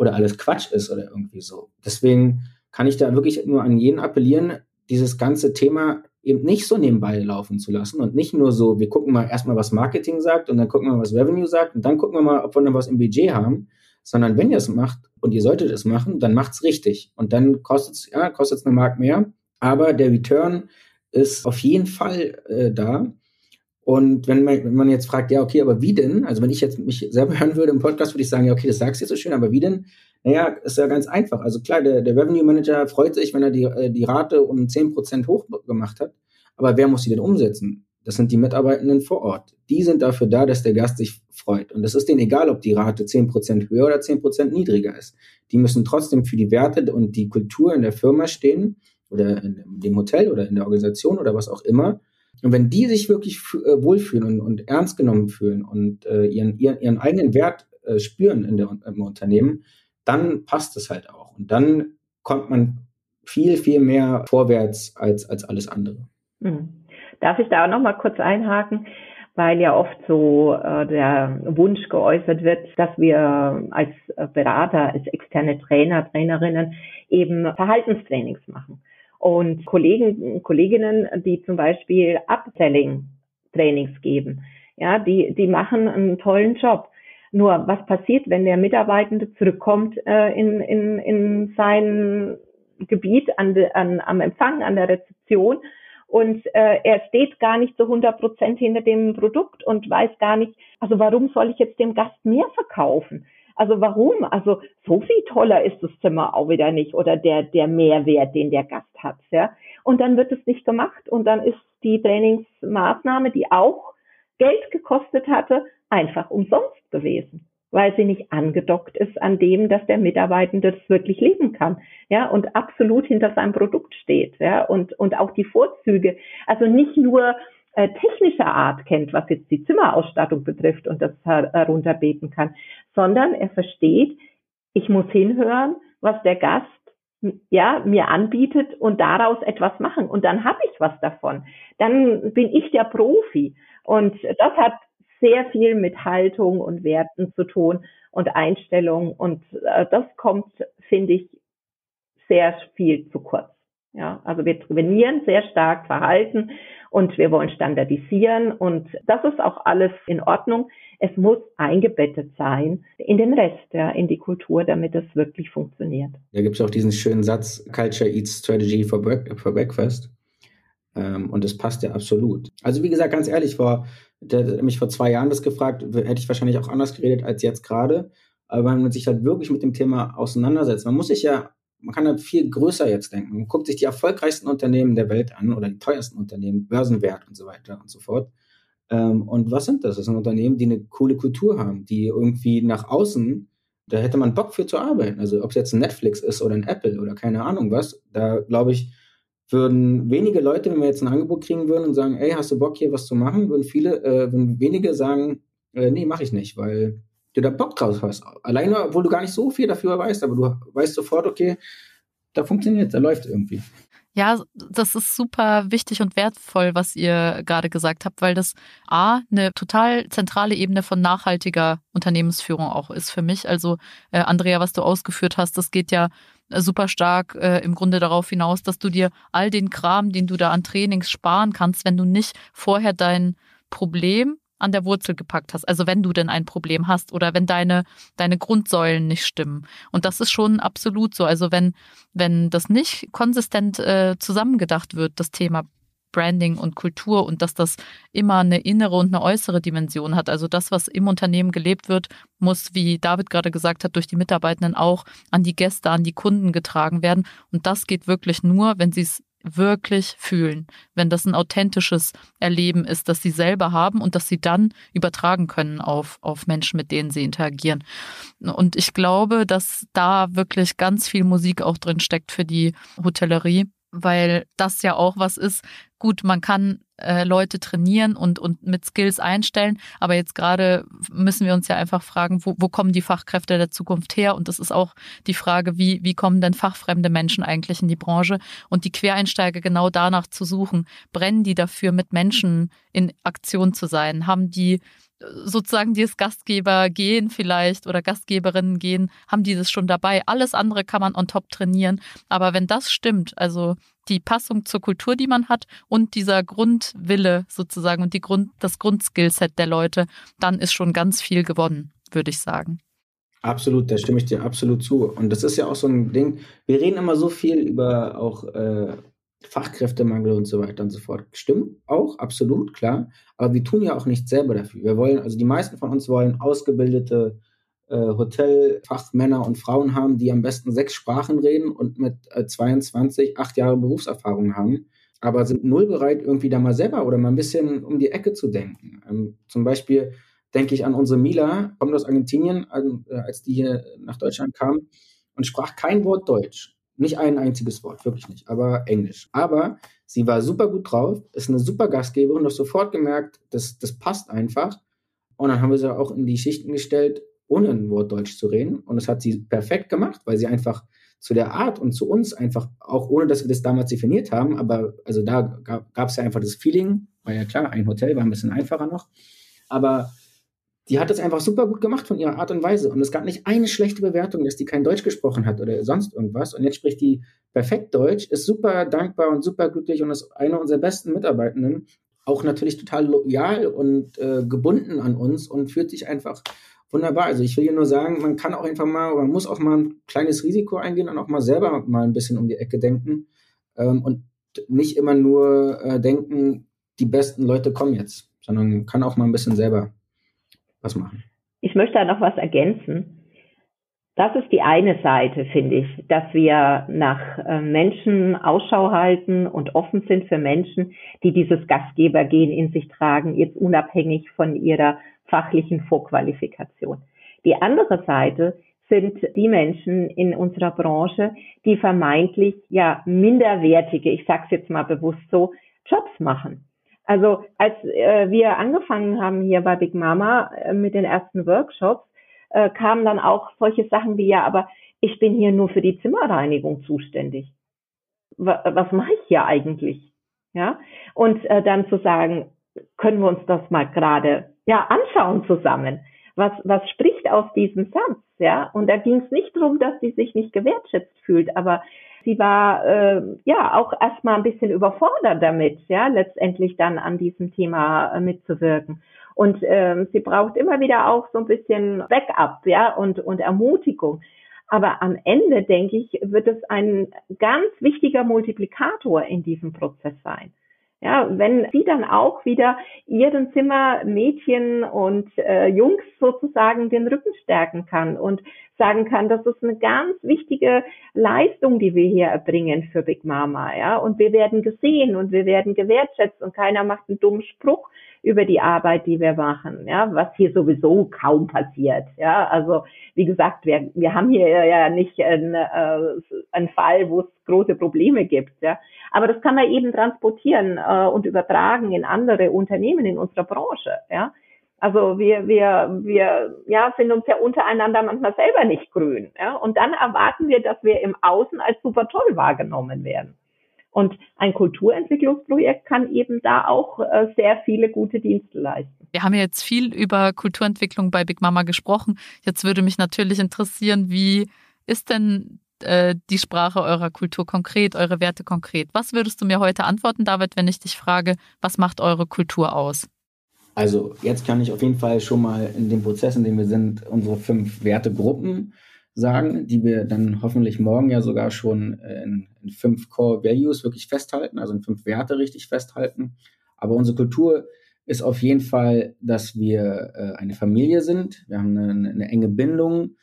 oder alles Quatsch ist oder irgendwie so. Deswegen kann ich da wirklich nur an jeden appellieren, dieses ganze Thema eben nicht so nebenbei laufen zu lassen und nicht nur so, wir gucken mal erstmal, was Marketing sagt und dann gucken wir mal, was Revenue sagt und dann gucken wir mal, ob wir noch was im Budget haben, sondern wenn ihr es macht und ihr solltet es machen, dann macht's richtig. Und dann kostet es, ja, kostet es eine Mark mehr, aber der Return ist auf jeden Fall äh, da. Und wenn man, wenn man jetzt fragt, ja, okay, aber wie denn? Also wenn ich jetzt mich selber hören würde im Podcast, würde ich sagen, ja, okay, das sagst du jetzt so schön, aber wie denn? Naja, ist ja ganz einfach. Also klar, der, der Revenue Manager freut sich, wenn er die, äh, die Rate um 10% hoch gemacht hat. Aber wer muss sie denn umsetzen? Das sind die Mitarbeitenden vor Ort. Die sind dafür da, dass der Gast sich freut. Und es ist denen egal, ob die Rate 10% höher oder 10% niedriger ist. Die müssen trotzdem für die Werte und die Kultur in der Firma stehen oder in dem Hotel oder in der Organisation oder was auch immer. Und wenn die sich wirklich äh, wohlfühlen und, und, ernst genommen fühlen und äh, ihren, ihren, ihren, eigenen Wert äh, spüren in der, im Unternehmen, dann passt es halt auch. Und dann kommt man viel, viel mehr vorwärts als, als alles andere. Mhm. Darf ich da auch noch kurz einhaken? Weil ja oft so äh, der Wunsch geäußert wird, dass wir als Berater, als externe Trainer, Trainerinnen eben Verhaltenstrainings machen. Und Kollegen, Kolleginnen, die zum Beispiel Upselling-Trainings geben, ja, die, die machen einen tollen Job. Nur was passiert, wenn der Mitarbeitende zurückkommt äh, in, in, in sein Gebiet an, an, am Empfang, an der Rezeption und äh, er steht gar nicht zu 100 Prozent hinter dem Produkt und weiß gar nicht, also warum soll ich jetzt dem Gast mehr verkaufen? Also warum? Also so viel toller ist das Zimmer auch wieder nicht oder der der Mehrwert, den der Gast hat, ja. und dann wird es nicht gemacht und dann ist die Trainingsmaßnahme, die auch Geld gekostet hatte, einfach umsonst gewesen weil sie nicht angedockt ist an dem, dass der Mitarbeitende das wirklich leben kann, ja, und absolut hinter seinem Produkt steht, ja, und, und auch die Vorzüge, also nicht nur äh, technischer Art kennt, was jetzt die Zimmerausstattung betrifft und das herunterbeten kann, sondern er versteht, ich muss hinhören, was der Gast ja, mir anbietet und daraus etwas machen. Und dann habe ich was davon. Dann bin ich der Profi. Und das hat sehr viel mit Haltung und Werten zu tun und Einstellung. Und äh, das kommt, finde ich, sehr viel zu kurz. Ja, also wir trainieren sehr stark Verhalten und wir wollen standardisieren und das ist auch alles in Ordnung. Es muss eingebettet sein in den Rest, ja, in die Kultur, damit es wirklich funktioniert. Da gibt es auch diesen schönen Satz, Culture eats Strategy for, for Breakfast. Ähm, und das passt ja absolut. Also wie gesagt, ganz ehrlich, vor der mich vor zwei Jahren das gefragt, hätte ich wahrscheinlich auch anders geredet als jetzt gerade. Aber wenn man sich halt wirklich mit dem Thema auseinandersetzt, man muss sich ja, man kann ja viel größer jetzt denken. Man guckt sich die erfolgreichsten Unternehmen der Welt an oder die teuersten Unternehmen, Börsenwert und so weiter und so fort. Ähm, und was sind das? Das sind Unternehmen, die eine coole Kultur haben, die irgendwie nach außen, da hätte man Bock für zu arbeiten. Also ob es jetzt ein Netflix ist oder ein Apple oder keine Ahnung was, da glaube ich, würden wenige Leute, wenn wir jetzt ein Angebot kriegen würden und sagen, ey, hast du Bock hier was zu machen, würden viele, äh, würden wenige sagen, äh, nee, mache ich nicht, weil du da Bock drauf hast. Alleine, obwohl du gar nicht so viel dafür weißt, aber du weißt sofort, okay, da funktioniert, da läuft irgendwie. Ja, das ist super wichtig und wertvoll, was ihr gerade gesagt habt, weil das A, eine total zentrale Ebene von nachhaltiger Unternehmensführung auch ist für mich. Also, äh, Andrea, was du ausgeführt hast, das geht ja super stark äh, im Grunde darauf hinaus, dass du dir all den Kram, den du da an Trainings sparen kannst, wenn du nicht vorher dein Problem an der Wurzel gepackt hast. Also wenn du denn ein Problem hast oder wenn deine, deine Grundsäulen nicht stimmen. Und das ist schon absolut so. Also wenn, wenn das nicht konsistent äh, zusammengedacht wird, das Thema Branding und Kultur und dass das immer eine innere und eine äußere Dimension hat. Also das, was im Unternehmen gelebt wird, muss, wie David gerade gesagt hat, durch die Mitarbeitenden auch an die Gäste, an die Kunden getragen werden. Und das geht wirklich nur, wenn sie es wirklich fühlen, wenn das ein authentisches Erleben ist, das sie selber haben und das sie dann übertragen können auf, auf Menschen, mit denen sie interagieren. Und ich glaube, dass da wirklich ganz viel Musik auch drin steckt für die Hotellerie weil das ja auch was ist. Gut, man kann äh, Leute trainieren und, und mit Skills einstellen, aber jetzt gerade müssen wir uns ja einfach fragen, wo, wo kommen die Fachkräfte der Zukunft her? Und das ist auch die Frage, wie, wie kommen denn fachfremde Menschen eigentlich in die Branche? Und die Quereinsteiger genau danach zu suchen, brennen die dafür, mit Menschen in Aktion zu sein? Haben die sozusagen dieses Gastgeber gehen vielleicht oder Gastgeberinnen gehen, haben dieses schon dabei. Alles andere kann man on top trainieren. Aber wenn das stimmt, also die Passung zur Kultur, die man hat und dieser Grundwille sozusagen und die Grund, das Grundskillset der Leute, dann ist schon ganz viel gewonnen, würde ich sagen. Absolut, da stimme ich dir absolut zu. Und das ist ja auch so ein Ding. Wir reden immer so viel über auch äh, Fachkräftemangel und so weiter und so fort. Stimmt auch, absolut, klar. Aber wir tun ja auch nichts selber dafür. Wir wollen, also die meisten von uns wollen ausgebildete äh, Hotelfachmänner und Frauen haben, die am besten sechs Sprachen reden und mit äh, 22 acht Jahre Berufserfahrung haben, aber sind null bereit, irgendwie da mal selber oder mal ein bisschen um die Ecke zu denken. Ähm, zum Beispiel denke ich an unsere Mila, kommt aus Argentinien, äh, als die hier nach Deutschland kam und sprach kein Wort Deutsch. Nicht ein einziges Wort, wirklich nicht, aber Englisch. Aber sie war super gut drauf, ist eine super Gastgeberin, hast sofort gemerkt, das, das passt einfach. Und dann haben wir sie auch in die Schichten gestellt, ohne ein Wort Deutsch zu reden. Und das hat sie perfekt gemacht, weil sie einfach zu der Art und zu uns einfach, auch ohne dass wir das damals definiert haben, aber also da gab es ja einfach das Feeling, war ja klar, ein Hotel war ein bisschen einfacher noch. Aber die hat das einfach super gut gemacht von ihrer Art und Weise. Und es gab nicht eine schlechte Bewertung, dass die kein Deutsch gesprochen hat oder sonst irgendwas. Und jetzt spricht die perfekt Deutsch, ist super dankbar und super glücklich und ist eine unserer besten Mitarbeitenden. Auch natürlich total loyal und äh, gebunden an uns und fühlt sich einfach wunderbar. Also ich will hier nur sagen, man kann auch einfach mal, man muss auch mal ein kleines Risiko eingehen und auch mal selber mal ein bisschen um die Ecke denken ähm, und nicht immer nur äh, denken, die besten Leute kommen jetzt, sondern kann auch mal ein bisschen selber was machen. Ich möchte da noch was ergänzen. Das ist die eine Seite, finde ich, dass wir nach äh, Menschen Ausschau halten und offen sind für Menschen, die dieses Gastgebergehen in sich tragen, jetzt unabhängig von ihrer fachlichen Vorqualifikation. Die andere Seite sind die Menschen in unserer Branche, die vermeintlich ja minderwertige, ich sage es jetzt mal bewusst so, Jobs machen. Also als äh, wir angefangen haben hier bei Big Mama äh, mit den ersten Workshops, äh, kamen dann auch solche Sachen wie, ja, aber ich bin hier nur für die Zimmerreinigung zuständig. W was mache ich hier eigentlich? Ja, und äh, dann zu sagen, können wir uns das mal gerade ja anschauen zusammen. Was, was spricht aus diesem Satz? Ja, und da ging es nicht darum, dass sie sich nicht gewertschätzt fühlt, aber sie war äh, ja auch erstmal ein bisschen überfordert damit, ja, letztendlich dann an diesem Thema äh, mitzuwirken. Und ähm, sie braucht immer wieder auch so ein bisschen Backup, ja, und, und Ermutigung. Aber am Ende, denke ich, wird es ein ganz wichtiger Multiplikator in diesem Prozess sein. Ja, wenn sie dann auch wieder ihren Zimmermädchen und äh, Jungs sozusagen den Rücken stärken kann und sagen kann, das ist eine ganz wichtige Leistung, die wir hier erbringen für Big Mama, ja. Und wir werden gesehen und wir werden gewertschätzt und keiner macht einen dummen Spruch, über die Arbeit, die wir machen, ja, was hier sowieso kaum passiert, ja, also wie gesagt, wir, wir haben hier ja nicht einen, äh, Fall, wo es große Probleme gibt, ja, aber das kann man eben transportieren äh, und übertragen in andere Unternehmen in unserer Branche, ja, also wir, wir, wir ja, sind uns ja untereinander manchmal selber nicht grün. Ja? Und dann erwarten wir, dass wir im Außen als super toll wahrgenommen werden. Und ein Kulturentwicklungsprojekt kann eben da auch äh, sehr viele gute Dienste leisten. Wir haben ja jetzt viel über Kulturentwicklung bei Big Mama gesprochen. Jetzt würde mich natürlich interessieren, wie ist denn äh, die Sprache eurer Kultur konkret, eure Werte konkret? Was würdest du mir heute antworten, David, wenn ich dich frage, was macht eure Kultur aus? Also jetzt kann ich auf jeden Fall schon mal in dem Prozess, in dem wir sind, unsere fünf Wertegruppen sagen, die wir dann hoffentlich morgen ja sogar schon in, in fünf Core Values wirklich festhalten, also in fünf Werte richtig festhalten. Aber unsere Kultur ist auf jeden Fall, dass wir äh, eine Familie sind. Wir haben eine, eine enge Bindung.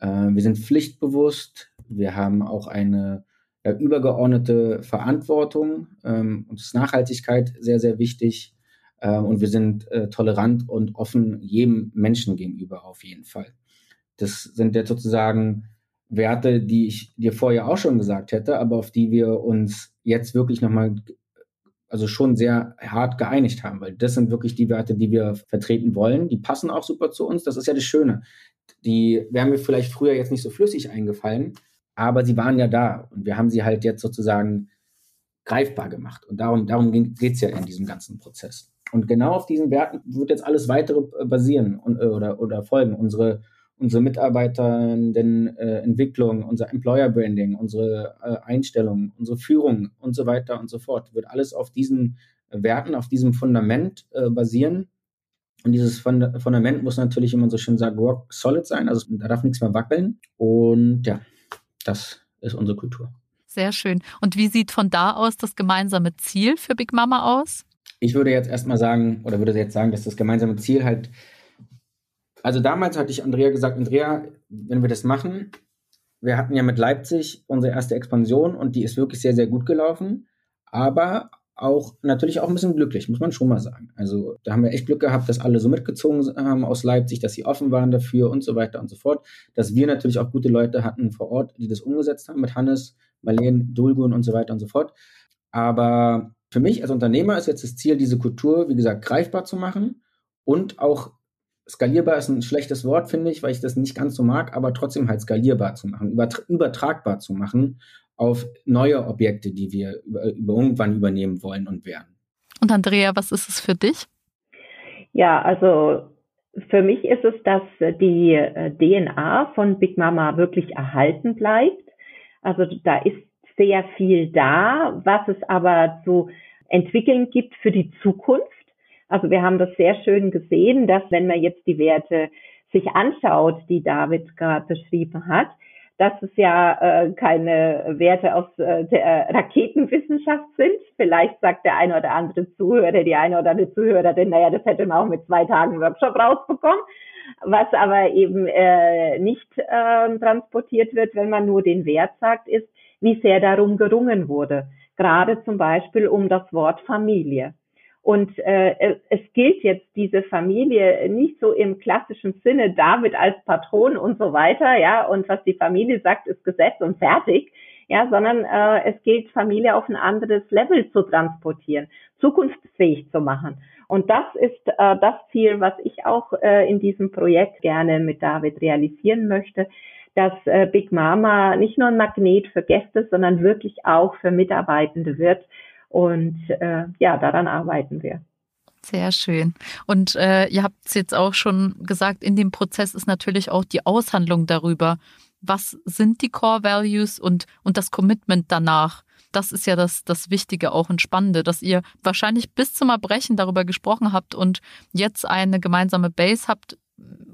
Äh, wir sind pflichtbewusst. Wir haben auch eine ja, übergeordnete Verantwortung. Ähm, uns ist Nachhaltigkeit sehr, sehr wichtig. Äh, und wir sind äh, tolerant und offen jedem Menschen gegenüber auf jeden Fall. Das sind jetzt sozusagen Werte, die ich dir vorher auch schon gesagt hätte, aber auf die wir uns jetzt wirklich nochmal, also schon sehr hart geeinigt haben, weil das sind wirklich die Werte, die wir vertreten wollen. Die passen auch super zu uns. Das ist ja das Schöne. Die wären mir vielleicht früher jetzt nicht so flüssig eingefallen, aber sie waren ja da und wir haben sie halt jetzt sozusagen greifbar gemacht. Und darum, darum geht es ja in diesem ganzen Prozess. Und genau auf diesen Werten wird jetzt alles weitere basieren und, oder, oder folgen. Unsere unsere Mitarbeitenden äh, unser Employer Branding, unsere äh, Einstellung, unsere Führung und so weiter und so fort, wird alles auf diesen Werten, auf diesem Fundament äh, basieren. Und dieses Fundament muss natürlich, wie man so schön sagt, rock solid sein, also da darf nichts mehr wackeln. Und ja, das ist unsere Kultur. Sehr schön. Und wie sieht von da aus das gemeinsame Ziel für Big Mama aus? Ich würde jetzt erstmal sagen, oder würde jetzt sagen, dass das gemeinsame Ziel halt also damals hatte ich Andrea gesagt, Andrea, wenn wir das machen, wir hatten ja mit Leipzig unsere erste Expansion und die ist wirklich sehr, sehr gut gelaufen, aber auch natürlich auch ein bisschen glücklich, muss man schon mal sagen. Also da haben wir echt Glück gehabt, dass alle so mitgezogen haben aus Leipzig, dass sie offen waren dafür und so weiter und so fort. Dass wir natürlich auch gute Leute hatten vor Ort, die das umgesetzt haben mit Hannes, Marlene, Dulgun und so weiter und so fort. Aber für mich als Unternehmer ist jetzt das Ziel, diese Kultur, wie gesagt, greifbar zu machen und auch skalierbar ist ein schlechtes Wort, finde ich, weil ich das nicht ganz so mag, aber trotzdem halt skalierbar zu machen, übertragbar zu machen auf neue Objekte, die wir über, über irgendwann übernehmen wollen und werden. Und Andrea, was ist es für dich? Ja, also für mich ist es, dass die äh, DNA von Big Mama wirklich erhalten bleibt. Also da ist sehr viel da, was es aber zu entwickeln gibt für die Zukunft. Also wir haben das sehr schön gesehen, dass wenn man jetzt die Werte sich anschaut, die David gerade beschrieben hat, dass es ja äh, keine Werte aus äh, der Raketenwissenschaft sind. Vielleicht sagt der eine oder andere Zuhörer, die eine oder andere Zuhörerin, naja, das hätte man auch mit zwei Tagen Workshop rausbekommen. Was aber eben äh, nicht äh, transportiert wird, wenn man nur den Wert sagt, ist, wie sehr darum gerungen wurde. Gerade zum Beispiel um das Wort Familie. Und äh, es gilt jetzt diese Familie nicht so im klassischen Sinne, David als Patron und so weiter, ja, und was die Familie sagt, ist Gesetz und fertig, ja, sondern äh, es gilt, Familie auf ein anderes Level zu transportieren, zukunftsfähig zu machen. Und das ist äh, das Ziel, was ich auch äh, in diesem Projekt gerne mit David realisieren möchte, dass äh, Big Mama nicht nur ein Magnet für Gäste, sondern wirklich auch für Mitarbeitende wird, und äh, ja, daran arbeiten wir. Sehr schön. Und äh, ihr habt es jetzt auch schon gesagt, in dem Prozess ist natürlich auch die Aushandlung darüber, was sind die Core Values und, und das Commitment danach. Das ist ja das, das Wichtige auch und Spannende, dass ihr wahrscheinlich bis zum Erbrechen darüber gesprochen habt und jetzt eine gemeinsame Base habt,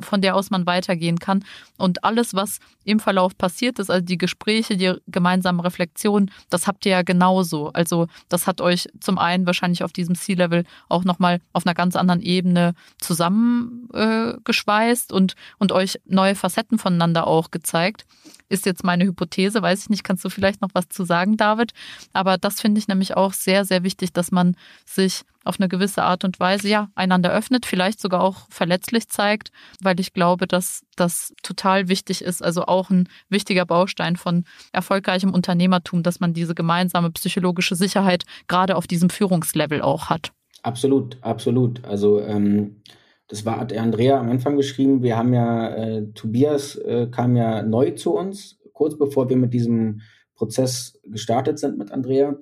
von der aus man weitergehen kann. Und alles, was im Verlauf passiert ist, also die Gespräche, die gemeinsamen Reflexionen, das habt ihr ja genauso. Also das hat euch zum einen wahrscheinlich auf diesem C-Level auch nochmal auf einer ganz anderen Ebene zusammengeschweißt äh, und, und euch neue Facetten voneinander auch gezeigt. Ist jetzt meine Hypothese, weiß ich nicht, kannst du vielleicht noch was zu sagen, David? Aber das finde ich nämlich auch sehr, sehr wichtig, dass man sich auf eine gewisse Art und Weise ja einander öffnet, vielleicht sogar auch verletzlich zeigt, weil ich glaube, dass das total wichtig ist, also auch ein wichtiger Baustein von erfolgreichem Unternehmertum, dass man diese gemeinsame psychologische Sicherheit gerade auf diesem Führungslevel auch hat. Absolut, absolut. Also ähm, das war hat Andrea am Anfang geschrieben. Wir haben ja äh, Tobias äh, kam ja neu zu uns kurz bevor wir mit diesem Prozess gestartet sind mit Andrea.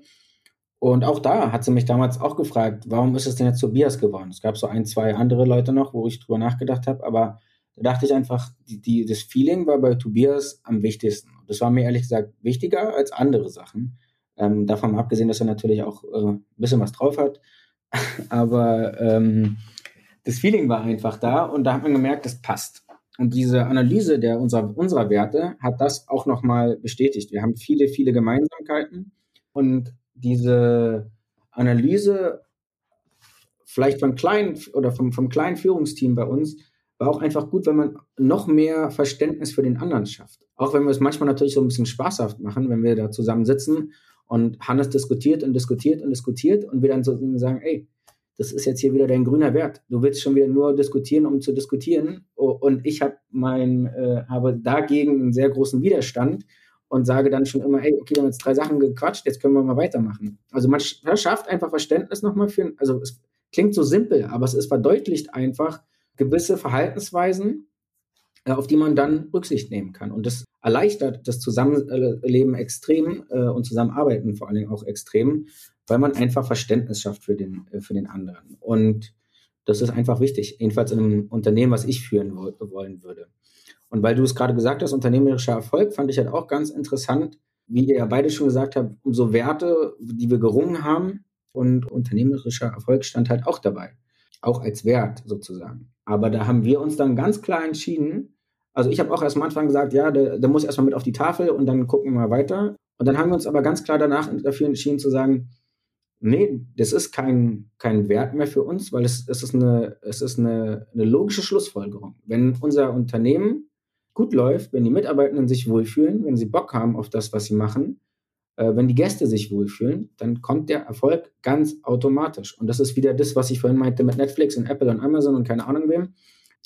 Und auch da hat sie mich damals auch gefragt, warum ist es denn jetzt Tobias geworden? Es gab so ein, zwei andere Leute noch, wo ich drüber nachgedacht habe, aber da dachte ich einfach, die, die, das Feeling war bei Tobias am wichtigsten. Das war mir ehrlich gesagt wichtiger als andere Sachen. Ähm, davon abgesehen, dass er natürlich auch äh, ein bisschen was drauf hat. aber ähm, das Feeling war einfach da und da hat man gemerkt, das passt. Und diese Analyse der unserer, unserer Werte hat das auch nochmal bestätigt. Wir haben viele, viele Gemeinsamkeiten und diese Analyse vielleicht vom kleinen oder vom, vom kleinen Führungsteam bei uns war auch einfach gut, wenn man noch mehr Verständnis für den anderen schafft. Auch wenn wir es manchmal natürlich so ein bisschen spaßhaft machen, wenn wir da zusammen sitzen und Hannes diskutiert und diskutiert und diskutiert und wir dann so sagen, ey, das ist jetzt hier wieder dein grüner Wert. Du willst schon wieder nur diskutieren, um zu diskutieren. Und ich habe mein, äh, habe dagegen einen sehr großen Widerstand und sage dann schon immer, hey, okay, wir haben jetzt drei Sachen gequatscht, jetzt können wir mal weitermachen. Also man schafft einfach Verständnis nochmal für, also es klingt so simpel, aber es ist verdeutlicht einfach gewisse Verhaltensweisen, äh, auf die man dann Rücksicht nehmen kann. Und das erleichtert das Zusammenleben extrem äh, und Zusammenarbeiten vor allen Dingen auch extrem, weil man einfach Verständnis schafft für den, äh, für den anderen. Und das ist einfach wichtig, jedenfalls in einem Unternehmen, was ich führen wollen würde. Und weil du es gerade gesagt hast, unternehmerischer Erfolg, fand ich halt auch ganz interessant, wie ihr ja beide schon gesagt habt, umso Werte, die wir gerungen haben und unternehmerischer Erfolg stand halt auch dabei. Auch als Wert sozusagen. Aber da haben wir uns dann ganz klar entschieden, also ich habe auch erst am Anfang gesagt, ja, der, der muss erstmal mit auf die Tafel und dann gucken wir mal weiter. Und dann haben wir uns aber ganz klar danach dafür entschieden zu sagen, nee, das ist kein, kein Wert mehr für uns, weil es, es ist, eine, es ist eine, eine logische Schlussfolgerung. Wenn unser Unternehmen gut läuft, wenn die Mitarbeitenden sich wohlfühlen, wenn sie Bock haben auf das, was sie machen, äh, wenn die Gäste sich wohlfühlen, dann kommt der Erfolg ganz automatisch. Und das ist wieder das, was ich vorhin meinte mit Netflix und Apple und Amazon und keine Ahnung wem.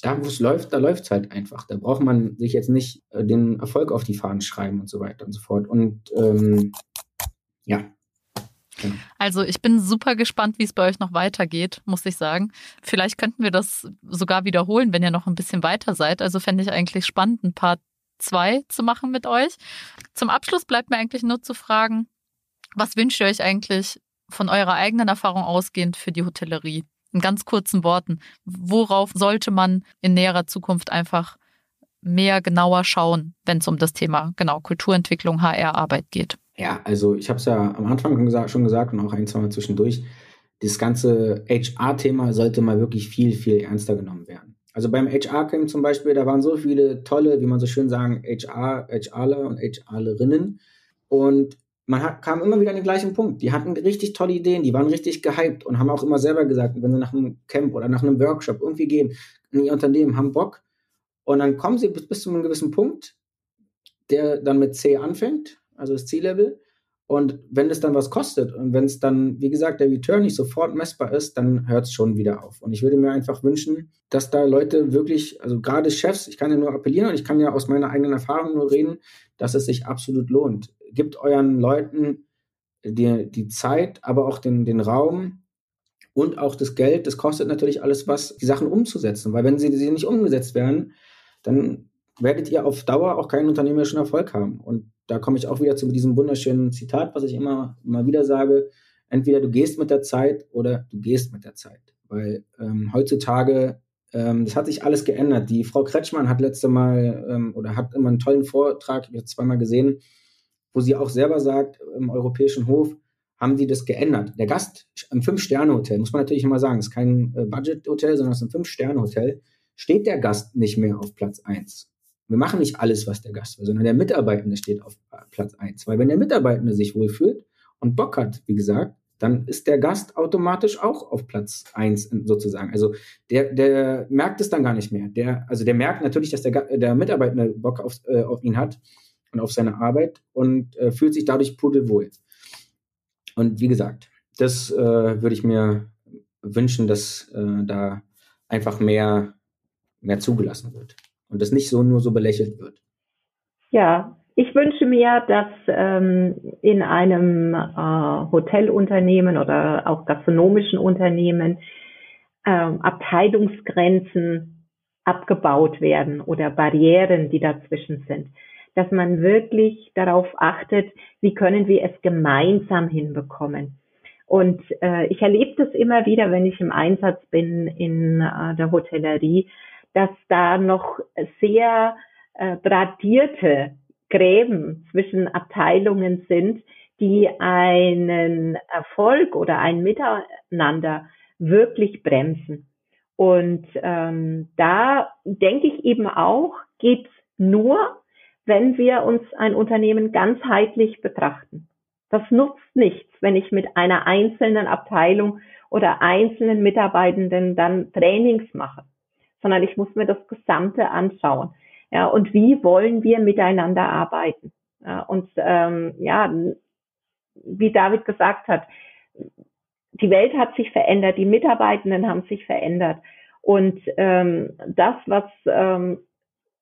Da, wo es läuft, da läuft es halt einfach. Da braucht man sich jetzt nicht äh, den Erfolg auf die Fahnen schreiben und so weiter und so fort. Und ähm, ja, also ich bin super gespannt, wie es bei euch noch weitergeht, muss ich sagen. Vielleicht könnten wir das sogar wiederholen, wenn ihr noch ein bisschen weiter seid. Also fände ich eigentlich spannend, ein Part 2 zu machen mit euch. Zum Abschluss bleibt mir eigentlich nur zu fragen, was wünscht ihr euch eigentlich von eurer eigenen Erfahrung ausgehend für die Hotellerie? In ganz kurzen Worten. Worauf sollte man in näherer Zukunft einfach mehr genauer schauen, wenn es um das Thema genau Kulturentwicklung, HR-Arbeit geht? Ja, also ich habe es ja am Anfang schon gesagt und auch ein, zwei Mal zwischendurch. Das ganze HR-Thema sollte mal wirklich viel, viel ernster genommen werden. Also beim HR-Camp zum Beispiel, da waren so viele tolle, wie man so schön sagen, HR, HRler und HRlerinnen. Und man hat, kam immer wieder an den gleichen Punkt. Die hatten richtig tolle Ideen, die waren richtig gehypt und haben auch immer selber gesagt, wenn sie nach einem Camp oder nach einem Workshop irgendwie gehen in ihr Unternehmen, haben Bock, Und dann kommen sie bis, bis zu einem gewissen Punkt, der dann mit C anfängt, also das C-Level. Und wenn es dann was kostet und wenn es dann, wie gesagt, der Return nicht sofort messbar ist, dann hört es schon wieder auf. Und ich würde mir einfach wünschen, dass da Leute wirklich, also gerade Chefs, ich kann ja nur appellieren und ich kann ja aus meiner eigenen Erfahrung nur reden, dass es sich absolut lohnt. Gibt euren Leuten die, die Zeit, aber auch den, den Raum und auch das Geld. Das kostet natürlich alles was, die Sachen umzusetzen. Weil wenn sie, sie nicht umgesetzt werden, dann werdet ihr auf Dauer auch keinen unternehmerischen Erfolg haben. Und da komme ich auch wieder zu diesem wunderschönen Zitat, was ich immer, immer wieder sage. Entweder du gehst mit der Zeit oder du gehst mit der Zeit. Weil ähm, heutzutage, ähm, das hat sich alles geändert. Die Frau Kretschmann hat letzte Mal ähm, oder hat immer einen tollen Vortrag, ich habe zweimal gesehen, wo sie auch selber sagt, im Europäischen Hof haben die das geändert. Der Gast im Fünf-Sterne-Hotel, muss man natürlich immer sagen, ist kein äh, Budget-Hotel, sondern es ist ein Fünf-Sterne-Hotel, steht der Gast nicht mehr auf Platz 1. Wir machen nicht alles, was der Gast will, sondern der Mitarbeitende steht auf Platz 1. Weil wenn der Mitarbeitende sich wohlfühlt und Bock hat, wie gesagt, dann ist der Gast automatisch auch auf Platz 1 sozusagen. Also der, der merkt es dann gar nicht mehr. Der, also der merkt natürlich, dass der, der Mitarbeitende Bock auf, äh, auf ihn hat und auf seine Arbeit und äh, fühlt sich dadurch pudelwohl. Und wie gesagt, das äh, würde ich mir wünschen, dass äh, da einfach mehr, mehr zugelassen wird und das nicht so nur so belächelt wird. Ja, ich wünsche mir, dass ähm, in einem äh, Hotelunternehmen oder auch gastronomischen Unternehmen ähm, Abteilungsgrenzen abgebaut werden oder Barrieren, die dazwischen sind. Dass man wirklich darauf achtet, wie können wir es gemeinsam hinbekommen. Und äh, ich erlebe das immer wieder, wenn ich im Einsatz bin in äh, der Hotellerie, dass da noch sehr äh, tradierte Gräben zwischen Abteilungen sind, die einen Erfolg oder ein Miteinander wirklich bremsen. Und ähm, da denke ich eben auch, geht's nur, wenn wir uns ein Unternehmen ganzheitlich betrachten. Das nutzt nichts, wenn ich mit einer einzelnen Abteilung oder einzelnen Mitarbeitenden dann Trainings mache sondern ich muss mir das Gesamte anschauen. Ja, und wie wollen wir miteinander arbeiten? Ja, und ähm, ja, wie David gesagt hat, die Welt hat sich verändert, die Mitarbeitenden haben sich verändert. Und ähm, das, was ähm,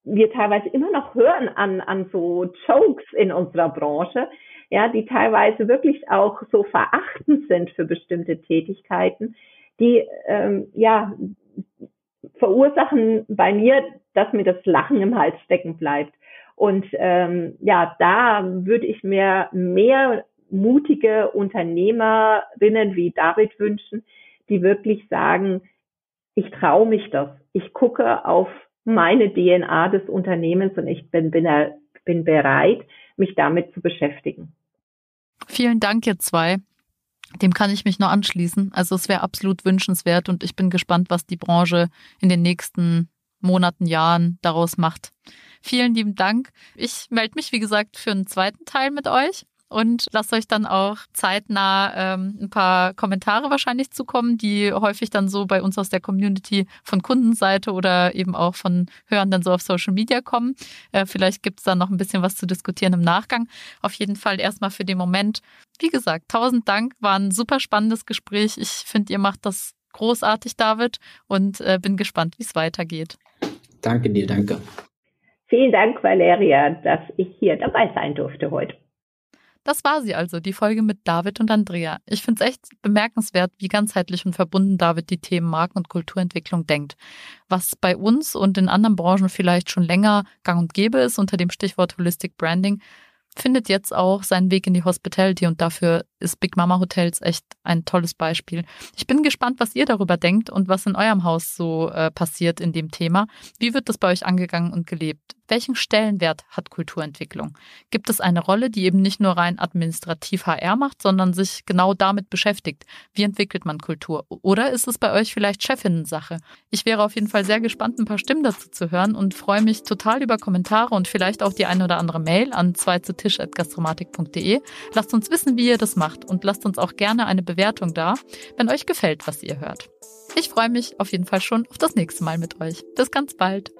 wir teilweise immer noch hören an, an so Jokes in unserer Branche, ja, die teilweise wirklich auch so verachtend sind für bestimmte Tätigkeiten, die ähm, ja verursachen bei mir, dass mir das Lachen im Hals stecken bleibt. Und ähm, ja, da würde ich mir mehr mutige Unternehmerinnen wie David wünschen, die wirklich sagen, ich traue mich das. Ich gucke auf meine DNA des Unternehmens und ich bin, bin, bin bereit, mich damit zu beschäftigen. Vielen Dank, ihr zwei. Dem kann ich mich nur anschließen. Also es wäre absolut wünschenswert und ich bin gespannt, was die Branche in den nächsten Monaten, Jahren daraus macht. Vielen lieben Dank. Ich melde mich, wie gesagt, für einen zweiten Teil mit euch und lasst euch dann auch zeitnah ähm, ein paar Kommentare wahrscheinlich zukommen, die häufig dann so bei uns aus der Community von Kundenseite oder eben auch von Hörenden so auf Social Media kommen. Äh, vielleicht gibt es da noch ein bisschen was zu diskutieren im Nachgang. Auf jeden Fall erstmal für den Moment. Wie gesagt, tausend Dank, war ein super spannendes Gespräch. Ich finde, ihr macht das großartig, David, und äh, bin gespannt, wie es weitergeht. Danke dir, danke. Vielen Dank, Valeria, dass ich hier dabei sein durfte heute. Das war sie also, die Folge mit David und Andrea. Ich finde es echt bemerkenswert, wie ganzheitlich und verbunden David die Themen Marken- und Kulturentwicklung denkt. Was bei uns und in anderen Branchen vielleicht schon länger gang und gäbe ist unter dem Stichwort Holistic Branding, findet jetzt auch seinen Weg in die Hospitality und dafür ist Big Mama Hotels echt ein tolles Beispiel. Ich bin gespannt, was ihr darüber denkt und was in eurem Haus so äh, passiert in dem Thema. Wie wird das bei euch angegangen und gelebt? Welchen Stellenwert hat Kulturentwicklung? Gibt es eine Rolle, die eben nicht nur rein administrativ HR macht, sondern sich genau damit beschäftigt? Wie entwickelt man Kultur? Oder ist es bei euch vielleicht Chefinnen-Sache? Ich wäre auf jeden Fall sehr gespannt, ein paar Stimmen dazu zu hören und freue mich total über Kommentare und vielleicht auch die eine oder andere Mail an zweizutisch.gastromatik.de. Lasst uns wissen, wie ihr das macht und lasst uns auch gerne eine Bewertung da, wenn euch gefällt, was ihr hört. Ich freue mich auf jeden Fall schon auf das nächste Mal mit euch. Bis ganz bald.